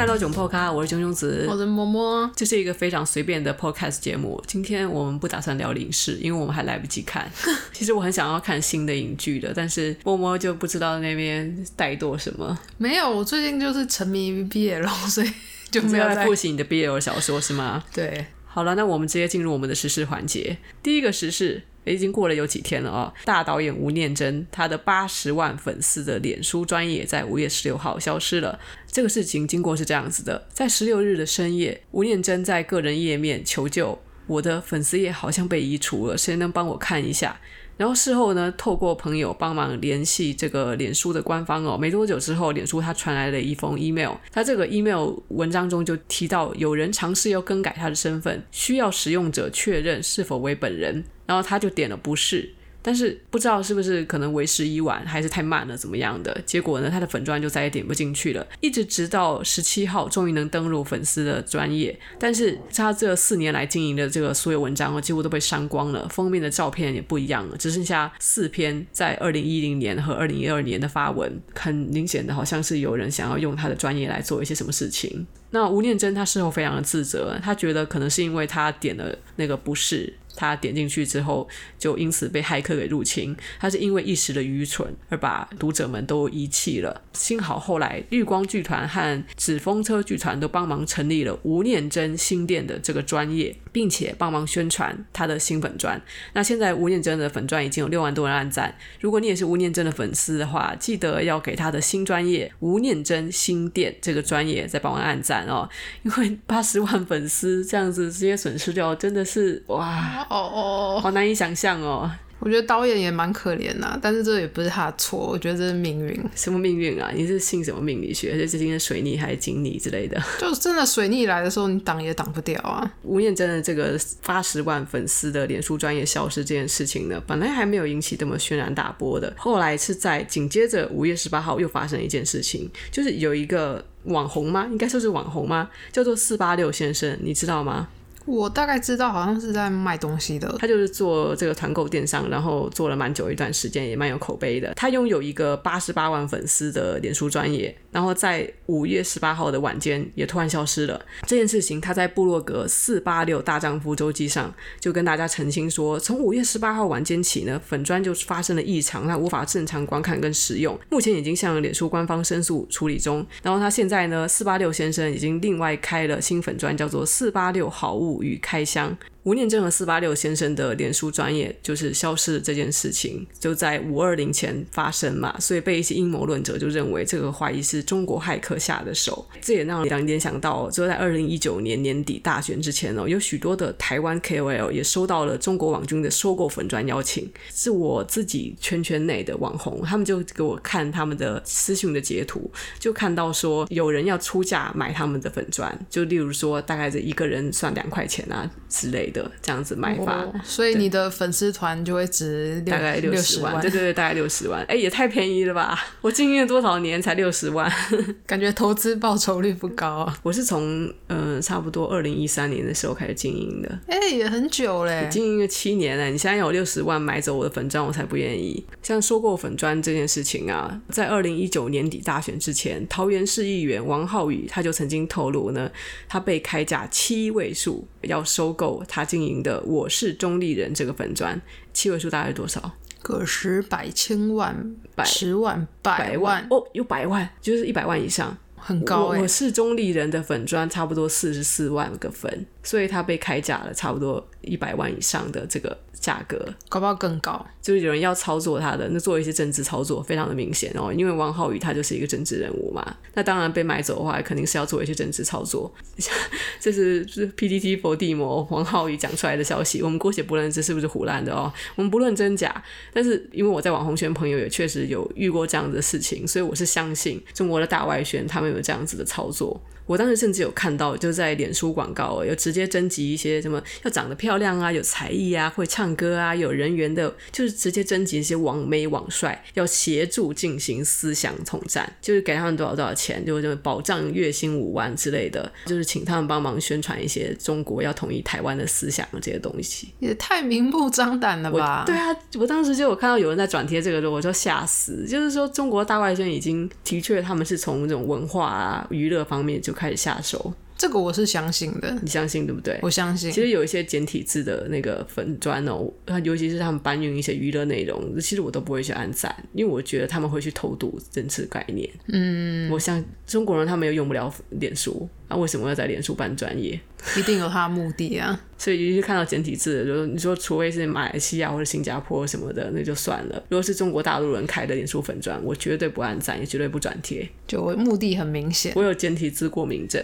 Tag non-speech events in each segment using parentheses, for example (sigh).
来到囧 Podcast，我是囧囧子，我是摸摸，这是一个非常随便的 Podcast 节目。今天我们不打算聊影视，因为我们还来不及看。(laughs) 其实我很想要看新的影剧的，但是摸摸就不知道那边怠惰什么。没有，我最近就是沉迷于 BL，所以就没有在复习你的 BL 小说是吗？对，好了，那我们直接进入我们的时事环节。第一个时事。已经过了有几天了啊。大导演吴念真，他的八十万粉丝的脸书专业在五月十六号消失了。这个事情经过是这样子的：在十六日的深夜，吴念真在个人页面求救，我的粉丝页好像被移除了，谁能帮我看一下？然后事后呢，透过朋友帮忙联系这个脸书的官方哦，没多久之后，脸书他传来了一封 email，他这个 email 文章中就提到有人尝试要更改他的身份，需要使用者确认是否为本人，然后他就点了不是。但是不知道是不是可能为时已晚，还是太慢了，怎么样的？结果呢，他的粉钻就再也点不进去了，一直直到十七号，终于能登录粉丝的专业。但是他这四年来经营的这个所有文章，几乎都被删光了，封面的照片也不一样了，只剩下四篇在二零一零年和二零一二年的发文，很明显的好像是有人想要用他的专业来做一些什么事情。那吴念真他事后非常的自责，他觉得可能是因为他点了那个不是。他点进去之后，就因此被骇客给入侵。他是因为一时的愚蠢而把读者们都遗弃了。幸好后来绿光剧团和纸风车剧团都帮忙成立了吴念真新店的这个专业，并且帮忙宣传他的新粉专。那现在吴念真的粉专已经有六万多人按赞。如果你也是吴念真的粉丝的话，记得要给他的新专业吴念真新店这个专业再帮忙按赞哦，因为八十万粉丝这样子直接损失掉，真的是哇！哦哦，好难以想象哦。我觉得导演也蛮可怜呐，但是这也不是他的错，我觉得这是命运。什么命运啊？你是信什么命理学？是今天水逆还是金逆之类的？就真的水逆来的时候，你挡也挡不掉啊。吴念真的这个八十万粉丝的脸书专业消失这件事情呢，本来还没有引起这么轩然大波的，后来是在紧接着五月十八号又发生一件事情，就是有一个网红吗？应该说是网红吗？叫做四八六先生，你知道吗？我大概知道，好像是在卖东西的。他就是做这个团购电商，然后做了蛮久一段时间，也蛮有口碑的。他拥有一个八十八万粉丝的脸书专业，然后在五月十八号的晚间也突然消失了。这件事情他在部落格四八六大丈夫周记上就跟大家澄清说，从五月十八号晚间起呢，粉砖就发生了异常，他无法正常观看跟使用。目前已经向脸书官方申诉处理中。然后他现在呢，四八六先生已经另外开了新粉砖，叫做四八六好物与开箱。吴念真和四八六先生的脸书专业就是消失的这件事情，就在五二零前发生嘛，所以被一些阴谋论者就认为这个怀疑是中国骇客下的手。这也让人联想到，就在二零一九年年底大选之前哦，有许多的台湾 KOL 也收到了中国网军的收购粉砖邀请，是我自己圈圈内的网红，他们就给我看他们的私讯的截图，就看到说有人要出价买他们的粉砖，就例如说大概这一个人算两块钱啊之类的。的这样子买法，哦，所以你的粉丝团就会值大概六十万，对对对，大概六十万。哎，也太便宜了吧！(laughs) 我经营了多少年才六十万？(laughs) 感觉投资报酬率不高啊。我是从嗯、呃、差不多二零一三年的时候开始经营的，哎，也很久嘞，经营了七年了。你现在有六十万买走我的粉砖，我才不愿意。像收购粉砖这件事情啊，在二零一九年底大选之前，桃园市议员王浩宇他就曾经透露呢，他被开价七位数要收购他。他经营的我是中立人这个粉砖，七位数大概是多少？个十百千万百十万百万，哦，有百万，就是一百万以上，很高。我是中立人的粉砖差不多四十四万个粉，所以他被开价了差不多一百万以上的这个。价格搞不好更高，就是有人要操作他的，那做一些政治操作，非常的明显哦。因为王浩宇他就是一个政治人物嘛，那当然被买走的话，肯定是要做一些政治操作。(laughs) 这是是 PTT 佛地魔王浩宇讲出来的消息，我们姑且不论这是不是胡乱的哦，我们不论真假。但是因为我在网红圈朋友也确实有遇过这样的事情，所以我是相信中国的大外宣他们有这样子的操作。我当时甚至有看到，就在脸书广告有直接征集一些什么要长得漂亮啊、有才艺啊、会唱歌啊、有人缘的，就是直接征集一些网美网帅，要协助进行思想统战，就是给他们多少多少钱，就保障月薪五万之类的，就是请他们帮忙宣传一些中国要统一台湾的思想这些东西，也太明目张胆了吧？对啊，我当时就有看到有人在转贴这个时候，我就吓死，就是说中国大外宣已经的确他们是从这种文化啊、娱乐方面就。开始下手。这个我是相信的，你相信对不对？我相信。其实有一些简体字的那个粉砖哦，尤其是他们搬运一些娱乐内容，其实我都不会去按赞，因为我觉得他们会去偷渡政治概念。嗯，我想中国人他们又用不了脸书。那、啊、为什么要在脸书办专业？一定有他的目的啊！(laughs) 所以一看到简体字，就你说，除非是马来西亚或者新加坡什么的，那就算了。如果是中国大陆人开的脸书粉砖，我绝对不按赞，也绝对不转贴。就目的很明显，我有简体字过敏症。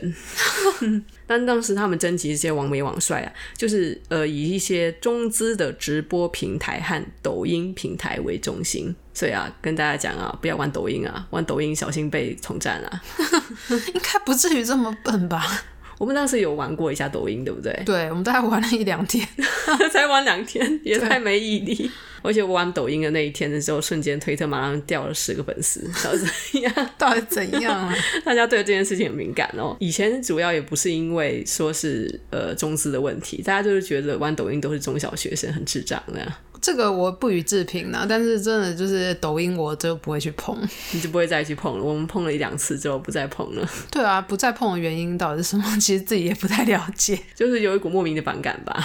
(laughs) 但当时他们征集一些王美网帅啊，就是呃以一些中资的直播平台和抖音平台为中心。所以啊，跟大家讲啊，不要玩抖音啊，玩抖音小心被统战啊。(laughs) 应该不至于这么笨吧？我们当时有玩过一下抖音，对不对？对，我们大概玩了一两天，(laughs) 才玩两天，也太没毅力。而且我玩抖音的那一天的时候，瞬间推特马上掉了十个粉丝，到底怎样？(laughs) 到底怎样啊？(laughs) 大家对这件事情很敏感哦。以前主要也不是因为说是呃中资的问题，大家就是觉得玩抖音都是中小学生，很智障那样。这个我不予置评呢，但是真的就是抖音，我就不会去碰，(laughs) 你就不会再去碰了。我们碰了一两次之后，不再碰了。对啊，不再碰的原因到底是什么？其实自己也不太了解，就是有一股莫名的反感吧。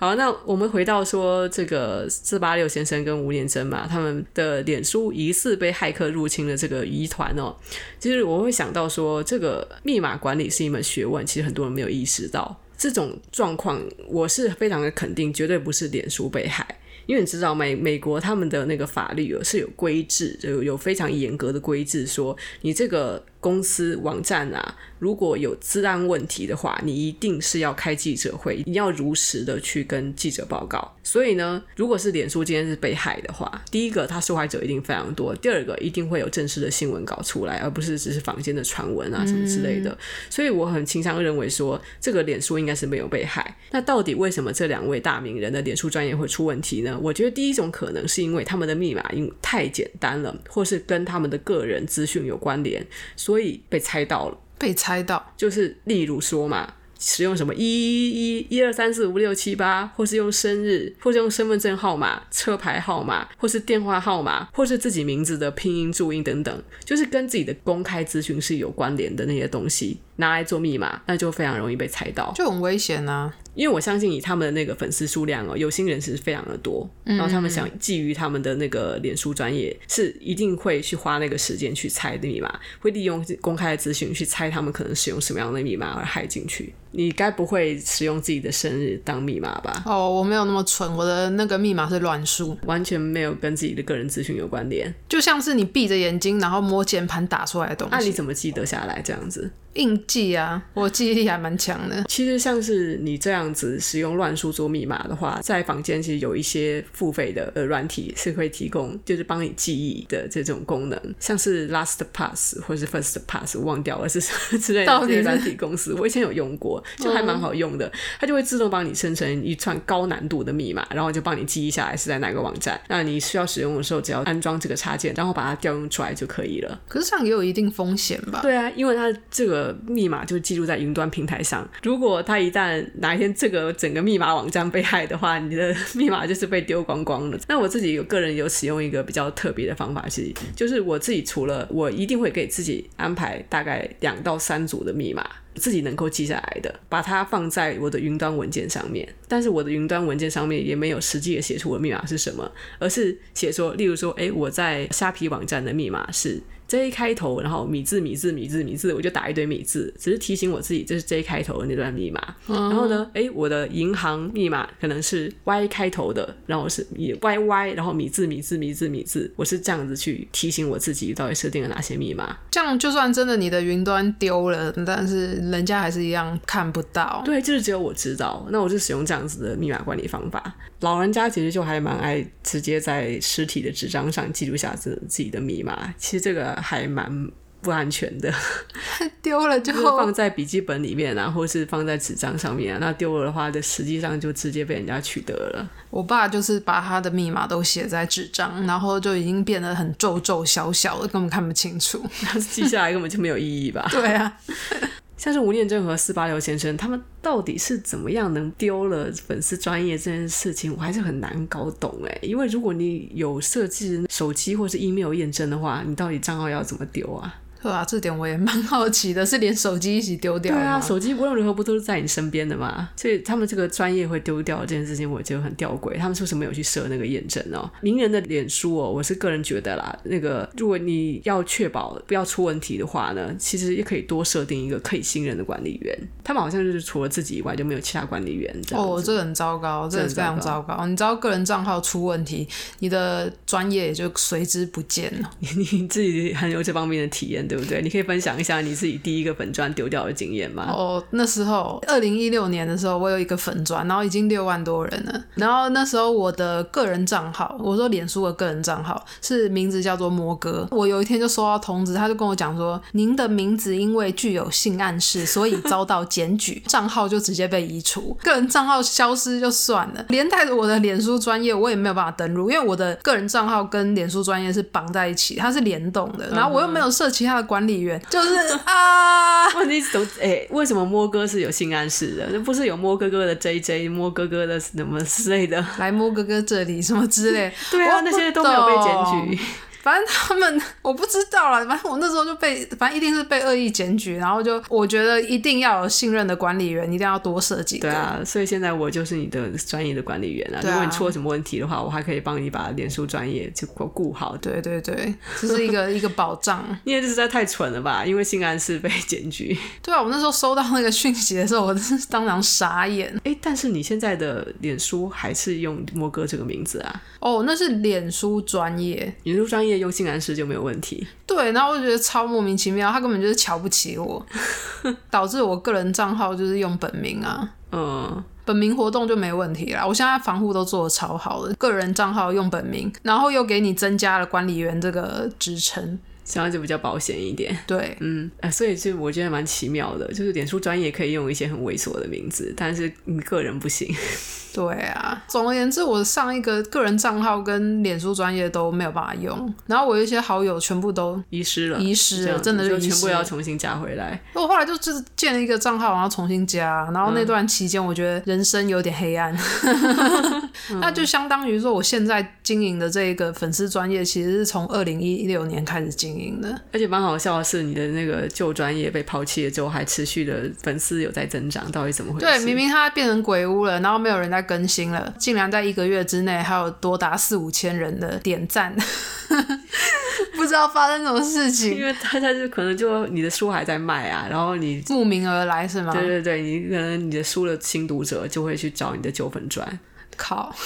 好，那我们回到说这个四八六先生跟吴念真嘛，他们的脸书疑似被骇客入侵的这个疑团哦，其实我会想到说，这个密码管理是一门学问，其实很多人没有意识到。这种状况，我是非常的肯定，绝对不是脸书被骇，因为你知道美美国他们的那个法律是有规制，有有非常严格的规制，说你这个。公司网站啊，如果有治安问题的话，你一定是要开记者会，你要如实的去跟记者报告。所以呢，如果是脸书今天是被害的话，第一个，他受害者一定非常多；第二个，一定会有正式的新闻稿出来，而不是只是坊间的传闻啊什么之类的。嗯、所以我很倾向认为说，这个脸书应该是没有被害。那到底为什么这两位大名人的脸书专业会出问题呢？我觉得第一种可能是因为他们的密码因太简单了，或是跟他们的个人资讯有关联。所以被猜到了，被猜到。就是例如说嘛，使用什么一一一一二三四五六七八，或是用生日，或是用身份证号码、车牌号码，或是电话号码，或是自己名字的拼音注音等等，就是跟自己的公开资讯是有关联的那些东西，拿来做密码，那就非常容易被猜到，就很危险啊。因为我相信以他们的那个粉丝数量哦，有心人士是非常的多，然后他们想觊觎他们的那个脸书专业，是一定会去花那个时间去猜的密码，会利用公开的资讯去猜他们可能使用什么样的密码而害进去。你该不会使用自己的生日当密码吧？哦，我没有那么蠢，我的那个密码是乱数，完全没有跟自己的个人资讯有关联，就像是你闭着眼睛然后摸键盘打出来的东西。那你怎么记得下来这样子？硬记啊，我记忆力还蛮强的。其实像是你这样子使用乱数做密码的话，在房间其实有一些付费的呃软体是会提供，就是帮你记忆的这种功能，像是 LastPass 或是 FirstPass，我忘掉了是什 (laughs) 么之类的这些软体公司，我以前有用过，就还蛮好用的。嗯、它就会自动帮你生成一串高难度的密码，然后就帮你记忆下来是在哪个网站。那你需要使用的时候，只要安装这个插件，然后把它调用出来就可以了。可是这样也有一定风险吧？对啊，因为它这个。密码就记录在云端平台上。如果他一旦哪一天这个整个密码网站被害的话，你的密码就是被丢光光了。那我自己有个人有使用一个比较特别的方法，是就是我自己除了我一定会给自己安排大概两到三组的密码，自己能够记下来的，把它放在我的云端文件上面。但是我的云端文件上面也没有实际的写出我的密码是什么，而是写说，例如说，哎，我在虾皮网站的密码是。J 开头，然后米字米字米字米字，我就打一堆米字，只是提醒我自己这是 J 开头的那段密码。嗯、然后呢，哎，我的银行密码可能是 Y 开头的，然后是 Y Y，然后米字米字米字米字，我是这样子去提醒我自己到底设定了哪些密码。这样就算真的你的云端丢了，但是人家还是一样看不到。对，就是只有我知道。那我就使用这样子的密码管理方法。老人家其实就还蛮爱直接在实体的纸张上记录下自自己的密码。其实这个。还蛮不安全的，(laughs) 丢了就放在笔记本里面啊，或是放在纸张上面啊。那丢了的话，就实际上就直接被人家取得了。我爸就是把他的密码都写在纸张，然后就已经变得很皱皱小小的，根本看不清楚。(laughs) 记下来根本就没有意义吧？对啊。像是吴念真和四八六先生，他们到底是怎么样能丢了粉丝专业这件事情，我还是很难搞懂诶。因为如果你有设置手机或是 email 验证的话，你到底账号要怎么丢啊？对啊，这点我也蛮好奇的，是连手机一起丢掉。对啊，手机无论如何不都是在你身边的嘛？所以他们这个专业会丢掉这件事情，我觉得很吊诡。他们是不是没有去设那个验证哦？名人的脸书哦，我是个人觉得啦，那个如果你要确保不要出问题的话呢，其实也可以多设定一个可以信任的管理员。他们好像就是除了自己以外就没有其他管理员。哦，这个很糟糕，这个非常糟糕。你知道个人账号出问题，你的专业也就随之不见了。你 (laughs) 你自己很有这方面的体验，对不对？你可以分享一下你自己第一个粉砖丢掉的经验吗？哦，那时候二零一六年的时候，我有一个粉砖，然后已经六万多人了。然后那时候我的个人账号，我说脸书的个人账号是名字叫做摩哥。我有一天就收到通知，他就跟我讲说，您的名字因为具有性暗示，所以遭到检举，(laughs) 账号就直接被移除，个人账号消失就算了，连带着我的脸书专业我也没有办法登录，因为我的个人账号跟脸书专业是绑在一起，它是联动的，然后我又没有设其他的管理员，就是 (laughs) 啊，问题都哎，为什么摸哥是有性暗示的？那不是有摸哥哥的 JJ，摸哥哥的什么之类的，来摸哥哥这里什么之类，(laughs) 对啊，那些都没有被检举。反正他们我不知道啦，反正我那时候就被，反正一定是被恶意检举，然后就我觉得一定要有信任的管理员，一定要多设几个。对啊，所以现在我就是你的专业的管理员啊。如果你出了什么问题的话，我还可以帮你把脸书专业就顾好。对对对，这是一个 (laughs) 一个保障。因为这实在太蠢了吧？因为性暗示被检举。(laughs) 对啊，我那时候收到那个讯息的时候，我真是当场傻眼。哎、欸，但是你现在的脸书还是用摸哥这个名字啊？哦，那是脸书专业，脸书专业用性暗示就没有。问题对，然后我就觉得超莫名其妙，他根本就是瞧不起我，(laughs) 导致我个人账号就是用本名啊，嗯，本名活动就没问题啦。我现在防护都做的超好的，个人账号用本名，然后又给你增加了管理员这个职称，这样就比较保险一点。对，嗯，哎，所以就我觉得蛮奇妙的，就是脸书专业可以用一些很猥琐的名字，但是你个人不行。对啊，总而言之，我上一个个人账号跟脸书专业都没有办法用，然后我一些好友全部都遗失了，遗失了，真的就全部要重新加回来。我后来就就是建了一个账号，然后重新加，然后那段期间我觉得人生有点黑暗，嗯、(laughs) 那就相当于说我现在经营的这一个粉丝专业其实是从二零一六年开始经营的，而且蛮好笑的是，你的那个旧专业被抛弃了之后，还持续的粉丝有在增长，到底怎么回事？对，明明它变成鬼屋了，然后没有人在更新了，竟然在一个月之内还有多达四五千人的点赞，(laughs) 不知道发生什么事情。因为大家就可能就你的书还在卖啊，然后你慕名而来是吗？对对对，你可能你的书的新读者就会去找你的旧粉专。靠！(laughs)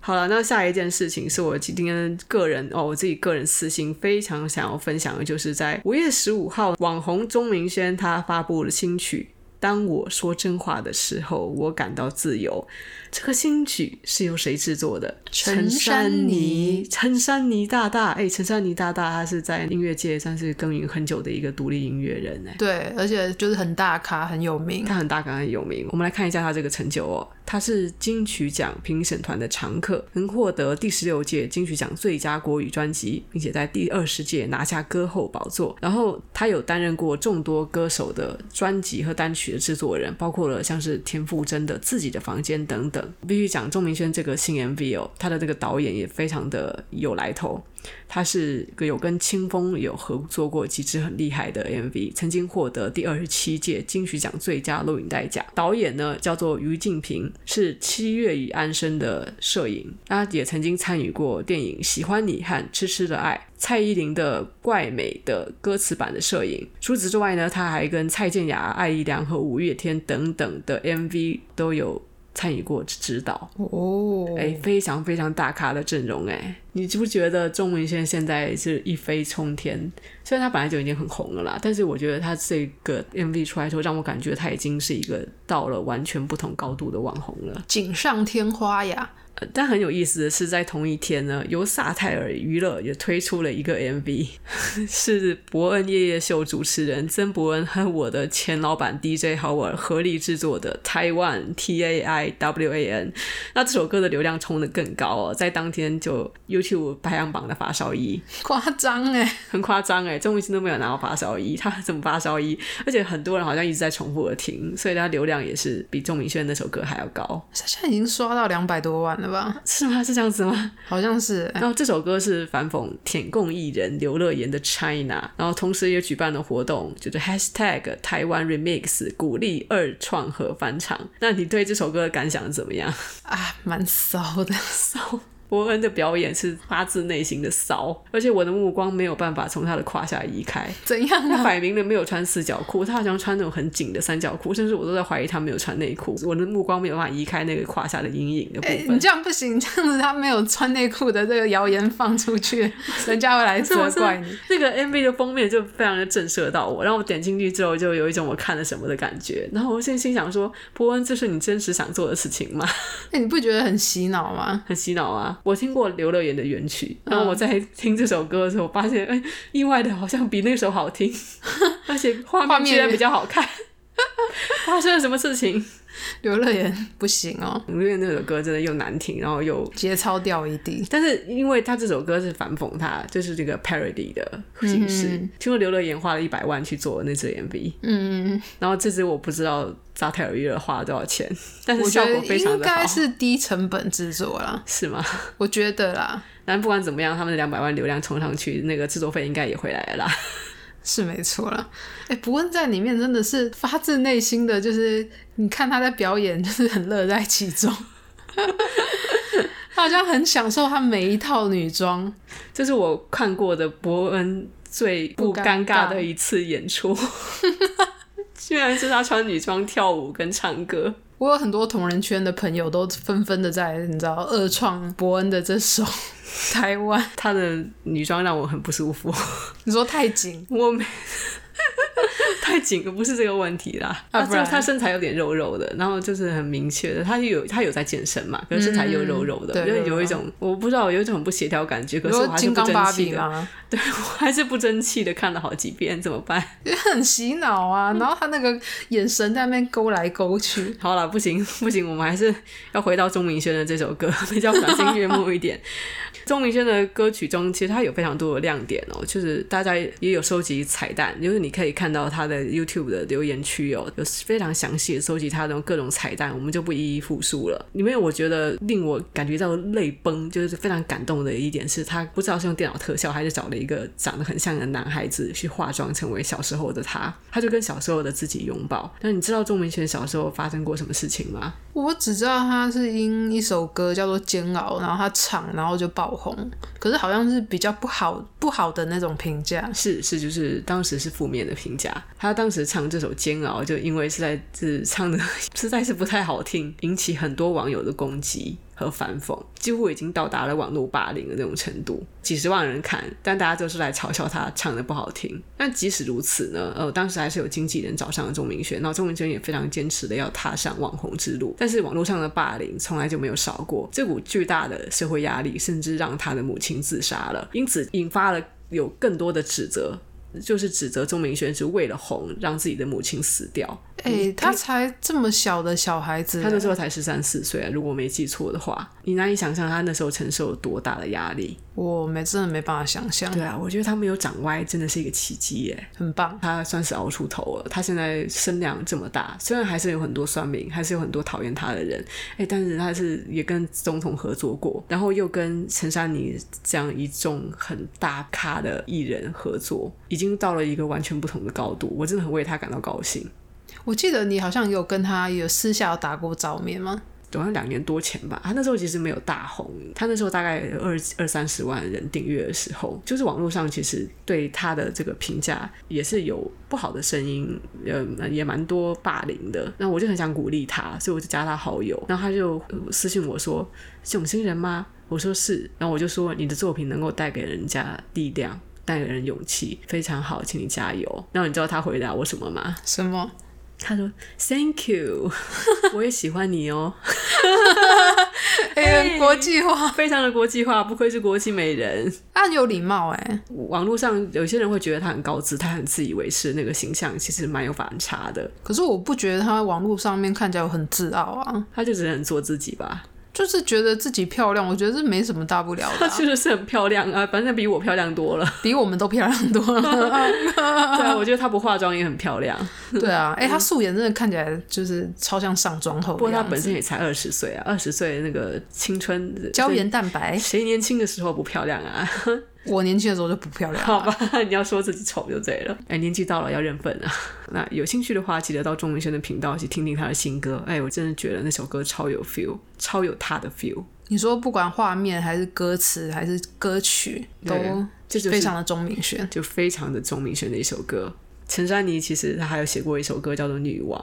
好了，那下一件事情是我今天个人哦，我自己个人私心非常想要分享的，就是在五月十五号，网红钟明轩他发布了新曲。当我说真话的时候，我感到自由。这个新曲是由谁制作的？陈珊妮，陈珊妮大大，哎，陈珊妮大大，他是在音乐界算是耕耘很久的一个独立音乐人，哎，对，而且就是很大咖，很有名。他很大咖，很有名。我们来看一下他这个成就哦，他是金曲奖评审团的常客，曾获得第十六届金曲奖最佳国语专辑，并且在第二十届拿下歌后宝座。然后他有担任过众多歌手的专辑和单曲的制作人，包括了像是田馥甄的《自己的房间》等等。必须讲钟明轩这个新 MV 哦，他的这个导演也非常的有来头。他是个有跟清风有合作过几支很厉害的 MV，曾经获得第二十七届金曲奖最佳录影带奖。导演呢叫做于静平，是七月与安生的摄影，他也曾经参与过电影《喜欢你》和《痴痴的爱》，蔡依林的《怪美》的歌词版的摄影。除此之外呢，他还跟蔡健雅、艾怡良和五月天等等的 MV 都有。参与过指导哦，哎、欸，非常非常大咖的阵容哎，你知不觉得钟明轩现在是一飞冲天？虽然他本来就已经很红了啦，但是我觉得他这个 MV 出来之后，让我感觉他已经是一个到了完全不同高度的网红了，锦上添花呀。但很有意思的是，在同一天呢，由萨泰尔娱乐也推出了一个 MV，(laughs) 是伯恩夜夜秀主持人曾伯恩和我的前老板 DJ Howard 合力制作的 Taiwan T A I W A N。那这首歌的流量冲得更高哦，在当天就 YouTube 排行榜的发烧一，夸张哎，很夸张哎，钟明轩都没有拿到发烧一，他怎么发烧一？而且很多人好像一直在重复的听，所以他流量也是比钟明轩那首歌还要高。他现在已经刷到两百多万了。的吧？(laughs) 是吗？是这样子吗？好像是。然后这首歌是反讽舔共艺人刘乐言的 China，然后同时也举办了活动，就是 Hashtag 台湾 Remix，鼓励二创和翻唱。那你对这首歌的感想怎么样？啊，蛮骚的，(laughs) 骚。伯恩的表演是发自内心的骚，而且我的目光没有办法从他的胯下移开。怎样？他摆明了没有穿四角裤，他好像穿那种很紧的三角裤，甚至我都在怀疑他没有穿内裤。我的目光没有办法移开那个胯下的阴影的部分。欸，你这样不行，这样子他没有穿内裤的这个谣言放出去，(laughs) 人家会来责怪你。这个 MV 的封面就非常的震慑到我，然后我点进去之后就有一种我看了什么的感觉。然后我现在心想说，伯恩，这是你真实想做的事情吗？那，欸，你不觉得很洗脑吗？很洗脑啊！我听过刘乐言的原曲，然后我在听这首歌的时候，发现哎，意外的好像比那首好听，(laughs) 而且画面居然比较好看。(laughs) 发生了什么事情？刘乐言不行哦，因为那首歌真的又难听，然后又节操掉一地。但是因为他这首歌是反讽他，就是这个 parody 的形式。嗯、听说刘乐言花了一百万去做那支 MV，嗯，然后这支我不知道扎泰尔娱乐花了多少钱，但是效果非常的好，应该是低成本制作啦，是吗？我觉得啦，但不管怎么样，他们的两百万流量冲上去，那个制作费应该也回来了啦。是没错了，哎，伯恩在里面真的是发自内心的就是，你看他在表演，(laughs) 就是很乐在其中，他好像很享受他每一套女装，这是我看过的伯恩最不尴尬的一次演出，居然是他穿女装跳舞跟唱歌。我有很多同人圈的朋友都纷纷的在你知道二创伯恩的这首。(laughs) 台湾，她的女装让我很不舒服。你说太紧，我没。太紧了，不是这个问题啦。啊，不然他身材有点肉肉的，然后就是很明确的，他有他有在健身嘛，可是身材又肉肉的，就、嗯、有一种我不知道有一种很不协调感觉。可是我还是不争气的，(laughs) 对我还是不争气的看了好几遍，怎么办？也很洗脑啊，(laughs) 然后他那个眼神在那边勾来勾去。好了，不行 (laughs) 不行，我们还是要回到钟明轩的这首歌，比较赏心悦目一点。钟明轩的歌曲中，其实他有非常多的亮点哦，就是大家也有收集彩蛋，就是你可以看到他的 YouTube 的留言区哦，有非常详细的收集他的各种彩蛋，我们就不一一复述了。里面我觉得令我感觉到泪崩，就是非常感动的一点是，他不知道是用电脑特效还是找了一个长得很像的男孩子去化妆成为小时候的他，他就跟小时候的自己拥抱。那你知道钟明轩小时候发生过什么事情吗？我只知道他是因一首歌叫做《煎熬》，然后他唱，然后就爆红。可是好像是比较不好不好的那种评价，是是，就是当时是负面的评价。他当时唱这首《煎熬》，就因为是在是唱的 (laughs) 实在是不太好听，引起很多网友的攻击。和反讽几乎已经到达了网络霸凌的那种程度，几十万人看，但大家都是来嘲笑他唱的不好听。但即使如此呢，呃，当时还是有经纪人找上了钟明轩，然后钟明轩也非常坚持的要踏上网红之路。但是网络上的霸凌从来就没有少过，这股巨大的社会压力甚至让他的母亲自杀了，因此引发了有更多的指责。就是指责钟明轩是为了红，让自己的母亲死掉。哎、欸，他才这么小的小孩子，他那时候才十三四岁啊，如果我没记错的话，你难以想象他那时候承受了多大的压力。我没真的没办法想象。对啊，我觉得他没有长歪，真的是一个奇迹耶，很棒。他算是熬出头了，他现在身量这么大，虽然还是有很多酸民，还是有很多讨厌他的人，哎、欸，但是他是也跟总统合作过，然后又跟陈珊妮这样一众很大咖的艺人合作，已经到了。一个完全不同的高度，我真的很为他感到高兴。我记得你好像有跟他有私下有打过照面吗？好像两年多前吧。他那时候其实没有大红，他那时候大概二二三十万人订阅的时候，就是网络上其实对他的这个评价也是有不好的声音，呃，也蛮多霸凌的。那我就很想鼓励他，所以我就加他好友。然后他就私信我说：“是永星人吗？”我说是。然后我就说：“你的作品能够带给人家力量。”带给人勇气，非常好，请你加油。然后你知道他回答我什么吗？什么？他说：“Thank you，(laughs) 我也喜欢你哦。(laughs) ”哎，国际化，非常的国际化，不愧是国际美人。他很有礼貌哎。网络上有些人会觉得他很高姿，他很自以为是，那个形象其实蛮有反差的。可是我不觉得他网络上面看起来很自傲啊，他就只能做自己吧。就是觉得自己漂亮，我觉得这没什么大不了的、啊。她确实是很漂亮啊，反正比我漂亮多了，比我们都漂亮多了。(laughs) 对啊，我觉得她不化妆也很漂亮。(laughs) 对啊，哎、欸，她素颜真的看起来就是超像上妆后。不过她本身也才二十岁啊，二十岁那个青春胶原蛋白，谁年轻的时候不漂亮啊？我年轻的时候就不漂亮，(laughs) 好吧？你要说自己丑就对了。哎，年纪到了要认份啊。(laughs) 那有兴趣的话，记得到钟明轩的频道去听听他的新歌。哎，我真的觉得那首歌超有 feel，超有他的 feel。你说不管画面还是歌词还是歌曲，都就是非常的钟明轩，就非常的钟明轩的一首歌。陈珊妮其实她还有写过一首歌叫做《女王》。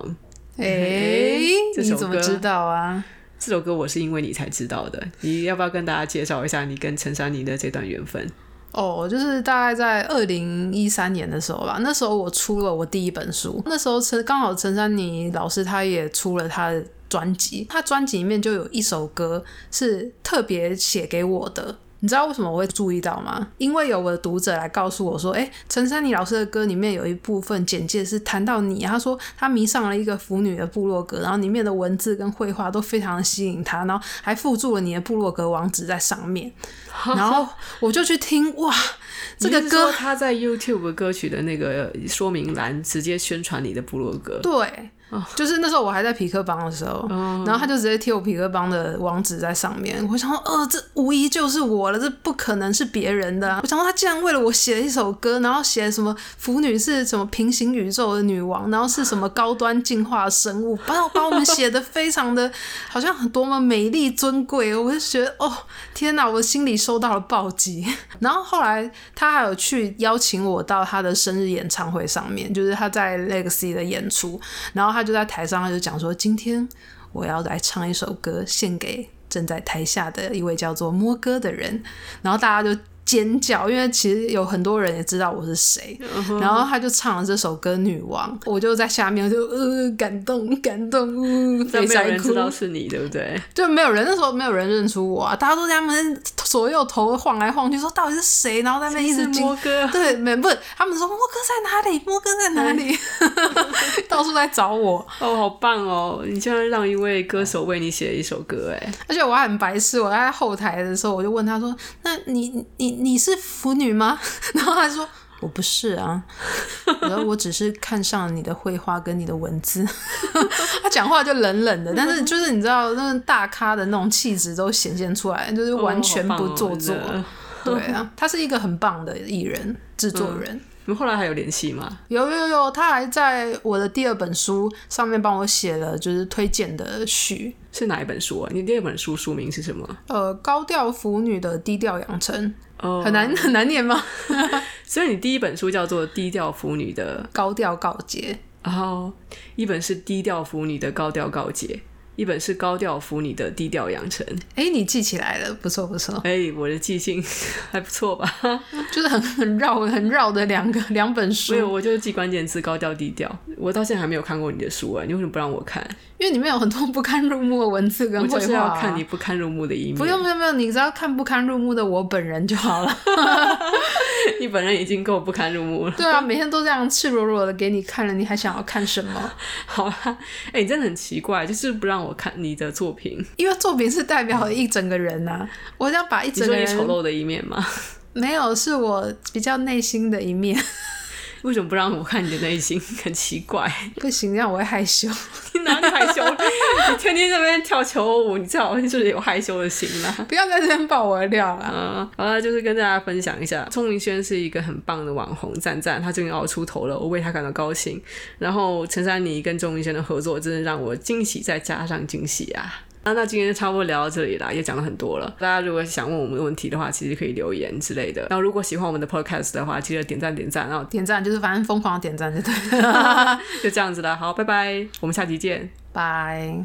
哎，(laughs) 你怎么知道啊？这首歌我是因为你才知道的。你要不要跟大家介绍一下你跟陈珊妮的这段缘分？哦，就是大概在二零一三年的时候吧，那时候我出了我第一本书，那时候陈刚好陈珊妮老师她也出了她的专辑，她专辑里面就有一首歌是特别写给我的。你知道为什么我会注意到吗？因为有我的读者来告诉我说，哎，陈珊妮老师的歌里面有一部分简介是谈到你，他说他迷上了一个腐女的部落格，然后里面的文字跟绘画都非常的吸引他，然后还附注了你的部落格网址在上面，(laughs) 然后我就去听，哇，这个歌他在 YouTube 歌曲的那个说明栏直接宣传你的部落格，对。就是那时候我还在皮克邦的时候，然后他就直接贴我皮克邦的网址在上面。我想说，呃，这无疑就是我了，这不可能是别人的啊。我想说，他竟然为了我写了一首歌，然后写什么腐女是什么平行宇宙的女王，然后是什么高端进化生物，把把我们写的非常的好像很多么美丽尊贵。我就觉得，哦，天哪，我心里受到了暴击。(laughs) 然后后来他还有去邀请我到他的生日演唱会上面，就是他在 Legacy 的演出，然后他。他就在台上，他就讲说：“今天我要来唱一首歌，献给正在台下的一位叫做摸哥的人。”然后大家就。尖叫，因为其实有很多人也知道我是谁，uh -huh. 然后他就唱了这首歌《女王》，我就在下面就呃感动感动，呃，(laughs) 没有人知道是你，对不对？就没有人，那时候没有人认出我啊，大家都在他们左右头晃来晃去，说到底是谁？然后在那边一直摸哥，对，没不是，他们说摸哥在哪里？摸哥在哪里？(laughs) 到处在找我，哦，好棒哦！你竟然让一位歌手为你写一首歌，哎，而且我还很白痴，我在后台的时候，我就问他说：“那你你？”你是腐女吗？(laughs) 然后他说我不是啊，我说我只是看上了你的绘画跟你的文字。(laughs) 他讲话就冷冷的，但是就是你知道那种大咖的那种气质都显现出来，就是完全不做作。哦哦、对啊，他是一个很棒的艺人制作人。嗯你们后来还有联系吗？有有有，他还在我的第二本书上面帮我写了就是推荐的序。是哪一本书啊？你第二本书书名是什么？呃，高调腐女的低调养成。哦，很难 (laughs) 很难念吗？(laughs) 所以你第一本书叫做《低调腐女的高调告捷》，然后一本是《低调腐女的高调告解》。一本是高调服你的低调养成，哎，你记起来了，不错不错，哎，我的记性 (laughs) 还不错吧？(laughs) 就是很很绕很绕的两个两本书，没有，我就是记关键字高调低调。我到现在还没有看过你的书啊，你为什么不让我看？因为里面有很多不堪入目的文字跟绘画，啊，我就是要看你不堪入目的一面。不用不用不用，你只要看不堪入目的我本人就好了。(laughs) 你本人已经够不堪入目了。对啊，每天都这样赤裸裸的给你看了，你还想要看什么？好啊，哎，你真的很奇怪，就是不让我看你的作品，因为作品是代表一整个人呐，啊。我想把一整个人丑陋的一面吗？(laughs) 没有，是我比较内心的一面。为什么不让我看你的内心？很奇怪。(laughs) 不行，这样我会害羞。你 (laughs) 哪里害羞？(laughs) 你天天在那边跳求偶舞，你最好就是有害羞的心啦。不要在这边爆我的料了。嗯，好了，就是跟大家分享一下，聪明轩是一个很棒的网红，赞赞，他终于熬出头了，我为他感到高兴。然后陈珊妮跟钟明轩的合作，真的让我惊喜再加上惊喜啊！那那今天就差不多聊到这里啦，也讲了很多了。大家如果想问我们的问题的话，其实可以留言之类的。然后如果喜欢我们的 podcast 的话，记得点赞点赞，然后点赞就是反正疯狂的点赞就对，(laughs) 就这样子了。好，拜拜，我们下期见，拜。